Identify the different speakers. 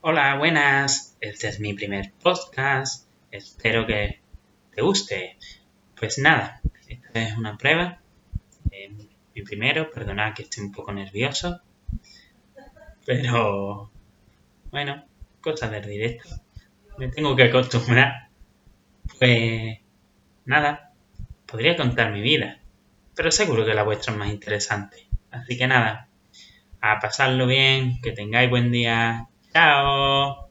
Speaker 1: Hola, buenas. Este es mi primer podcast. Espero que te guste. Pues nada, esta es una prueba. Eh, mi primero, perdonad que estoy un poco nervioso. Pero bueno, cosas del directo. Me tengo que acostumbrar. Pues nada, podría contar mi vida. Pero seguro que la vuestra es más interesante. Así que nada, a pasarlo bien, que tengáis buen día. Ciao.